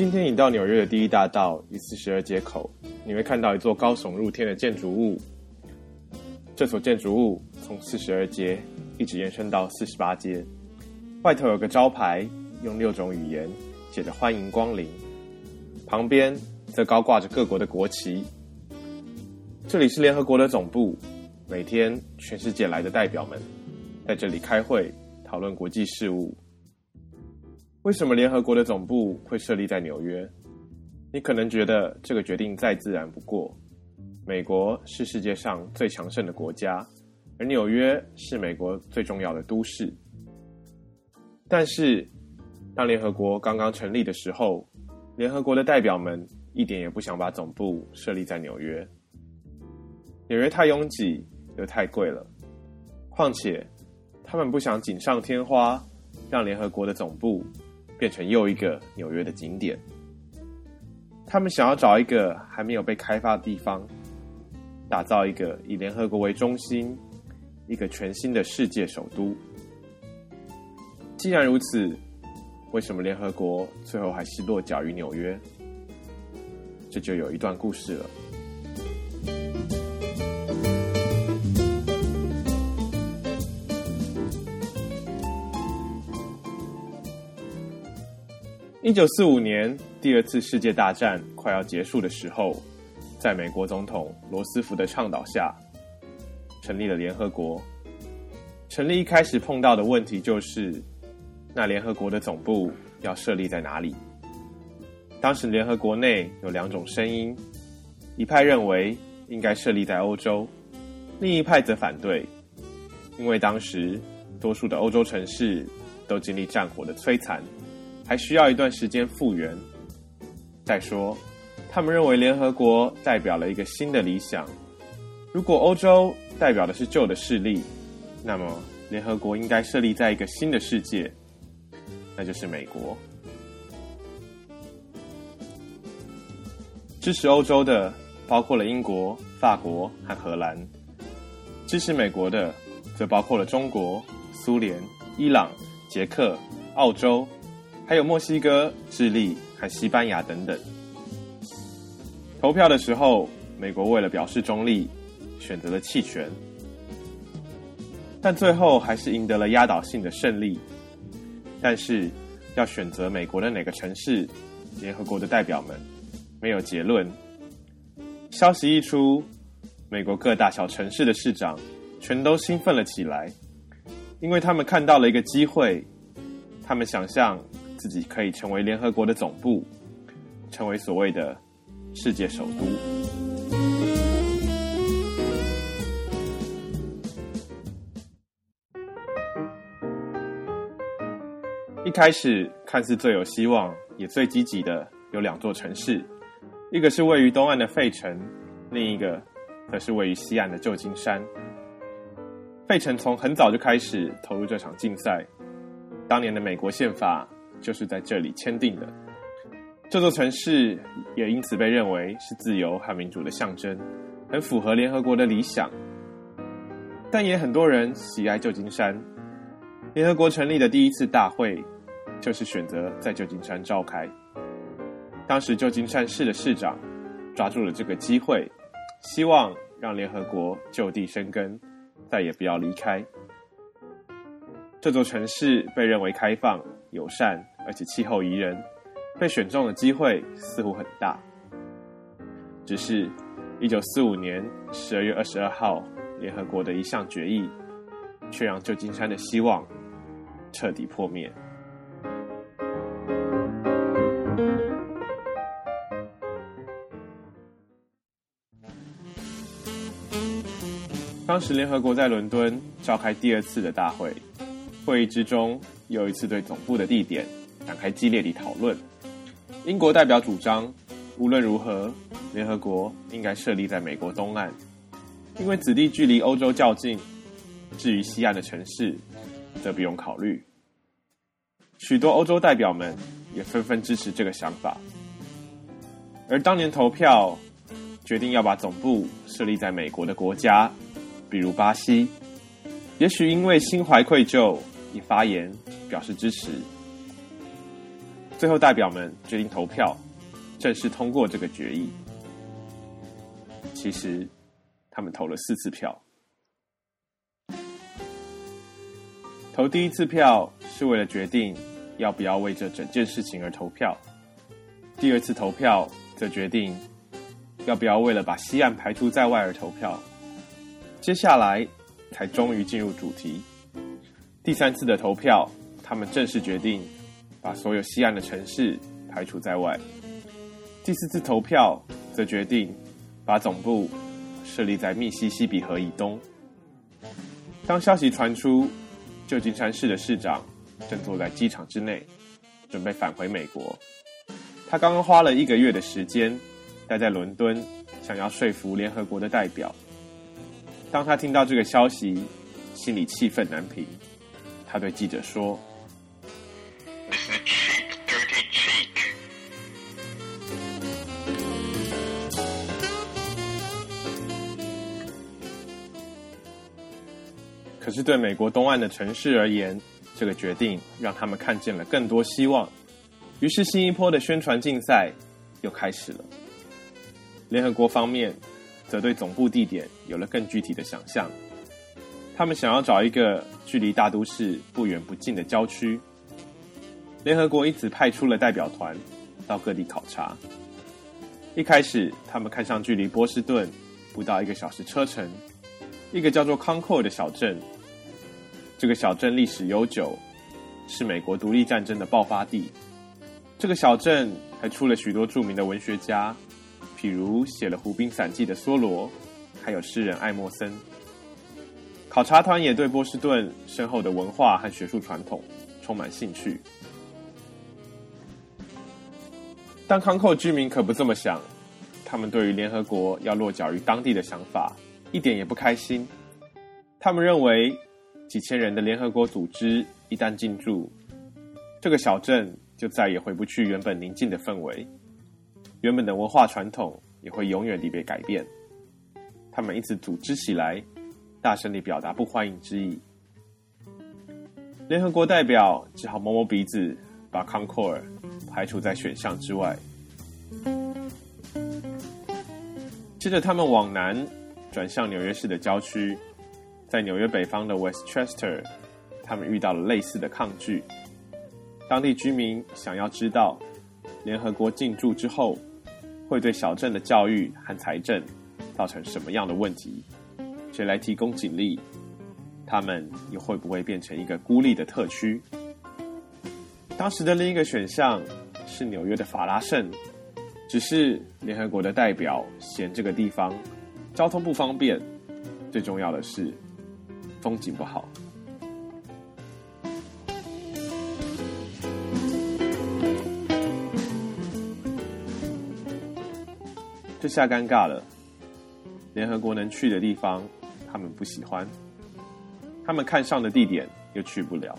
今天你到纽约的第一大道与四十二街口，你会看到一座高耸入天的建筑物。这所建筑物从四十二街一直延伸到四十八街，外头有个招牌，用六种语言写着“欢迎光临”，旁边则高挂着各国的国旗。这里是联合国的总部，每天全世界来的代表们在这里开会讨论国际事务。为什么联合国的总部会设立在纽约？你可能觉得这个决定再自然不过。美国是世界上最强盛的国家，而纽约是美国最重要的都市。但是，当联合国刚刚成立的时候，联合国的代表们一点也不想把总部设立在纽约。纽约太拥挤又太贵了，况且他们不想锦上添花，让联合国的总部。变成又一个纽约的景点。他们想要找一个还没有被开发的地方，打造一个以联合国为中心、一个全新的世界首都。既然如此，为什么联合国最后还是落脚于纽约？这就有一段故事了。一九四五年，第二次世界大战快要结束的时候，在美国总统罗斯福的倡导下，成立了联合国。成立一开始碰到的问题就是，那联合国的总部要设立在哪里？当时联合国内有两种声音，一派认为应该设立在欧洲，另一派则反对，因为当时多数的欧洲城市都经历战火的摧残。还需要一段时间复原。再说，他们认为联合国代表了一个新的理想。如果欧洲代表的是旧的势力，那么联合国应该设立在一个新的世界，那就是美国。支持欧洲的包括了英国、法国和荷兰；支持美国的则包括了中国、苏联、伊朗、捷克、澳洲。还有墨西哥、智利和西班牙等等。投票的时候，美国为了表示中立，选择了弃权，但最后还是赢得了压倒性的胜利。但是，要选择美国的哪个城市，联合国的代表们没有结论。消息一出，美国各大小城市的市长全都兴奋了起来，因为他们看到了一个机会，他们想象。自己可以成为联合国的总部，成为所谓的世界首都。一开始看似最有希望也最积极的有两座城市，一个是位于东岸的费城，另一个则是位于西岸的旧金山。费城从很早就开始投入这场竞赛，当年的美国宪法。就是在这里签订的。这座城市也因此被认为是自由和民主的象征，很符合联合国的理想。但也很多人喜爱旧金山。联合国成立的第一次大会就是选择在旧金山召开。当时旧金山市的市长抓住了这个机会，希望让联合国就地生根，再也不要离开。这座城市被认为开放、友善。而且气候宜人，被选中的机会似乎很大。只是，一九四五年十二月二十二号，联合国的一项决议，却让旧金山的希望彻底破灭。当时，联合国在伦敦召开第二次的大会，会议之中又一次对总部的地点。展开激烈的讨论。英国代表主张，无论如何，联合国应该设立在美国东岸，因为此地距离欧洲较近。至于西岸的城市，则不用考虑。许多欧洲代表们也纷纷支持这个想法。而当年投票决定要把总部设立在美国的国家，比如巴西，也许因为心怀愧疚，以发言表示支持。最后，代表们决定投票，正式通过这个决议。其实，他们投了四次票。投第一次票是为了决定要不要为这整件事情而投票，第二次投票则决定要不要为了把西岸排除在外而投票。接下来才终于进入主题。第三次的投票，他们正式决定把所有西岸的城市排除在外。第四次投票则决定把总部设立在密西西比河以东。当消息传出。旧金山市的市长正坐在机场之内，准备返回美国。他刚刚花了一个月的时间待在伦敦，想要说服联合国的代表。当他听到这个消息，心里气愤难平。他对记者说。可是，对美国东岸的城市而言，这个决定让他们看见了更多希望。于是，新一波的宣传竞赛又开始了。联合国方面则对总部地点有了更具体的想象，他们想要找一个距离大都市不远不近的郊区。联合国因此派出了代表团到各地考察。一开始，他们看上距离波士顿不到一个小时车程，一个叫做康寇的小镇。这个小镇历史悠久，是美国独立战争的爆发地。这个小镇还出了许多著名的文学家，譬如写了《湖滨散记》的梭罗，还有诗人爱默生。考察团也对波士顿深厚的文化和学术传统充满兴趣。但康寇居民可不这么想，他们对于联合国要落脚于当地的想法一点也不开心。他们认为。几千人的联合国组织一旦进驻，这个小镇就再也回不去原本宁静的氛围，原本的文化传统也会永远地被改变。他们因此组织起来，大声地表达不欢迎之意。联合国代表只好摸摸鼻子，把康库尔排除在选项之外。接着，他们往南转向纽约市的郊区。在纽约北方的 Westchester，他们遇到了类似的抗拒。当地居民想要知道，联合国进驻之后，会对小镇的教育和财政造成什么样的问题？谁来提供警力？他们又会不会变成一个孤立的特区？当时的另一个选项是纽约的法拉盛，只是联合国的代表嫌这个地方交通不方便，最重要的是。风景不好，这下尴尬了。联合国能去的地方，他们不喜欢；他们看上的地点又去不了。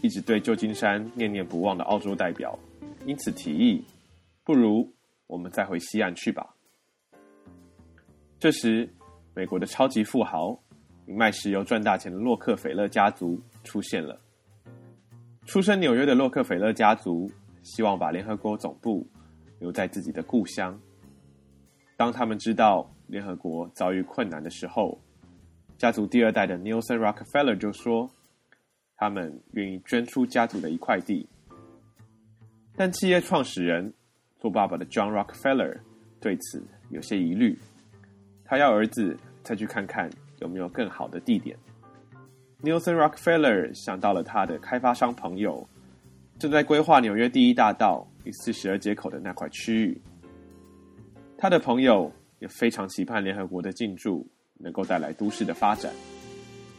一直对旧金山念念不忘的澳洲代表，因此提议：不如我们再回西岸去吧。这时，美国的超级富豪。卖石油赚大钱的洛克菲勒家族出现了。出身纽约的洛克菲勒家族希望把联合国总部留在自己的故乡。当他们知道联合国遭遇困难的时候，家族第二代的 Nelson Rockefeller 就说：“他们愿意捐出家族的一块地。”但企业创始人做爸爸的 John Rockefeller 对此有些疑虑，他要儿子再去看看。有没有更好的地点？Nelson Rockefeller 想到了他的开发商朋友，正在规划纽约第一大道与四十二街口的那块区域。他的朋友也非常期盼联合国的进驻能够带来都市的发展，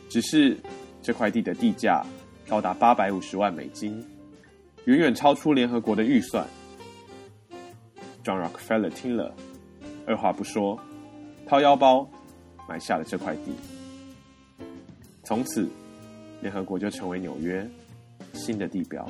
只是这块地的地价高达八百五十万美金，远远超出联合国的预算。John Rockefeller 听了，二话不说，掏腰包。买下了这块地，从此，联合国就成为纽约新的地标。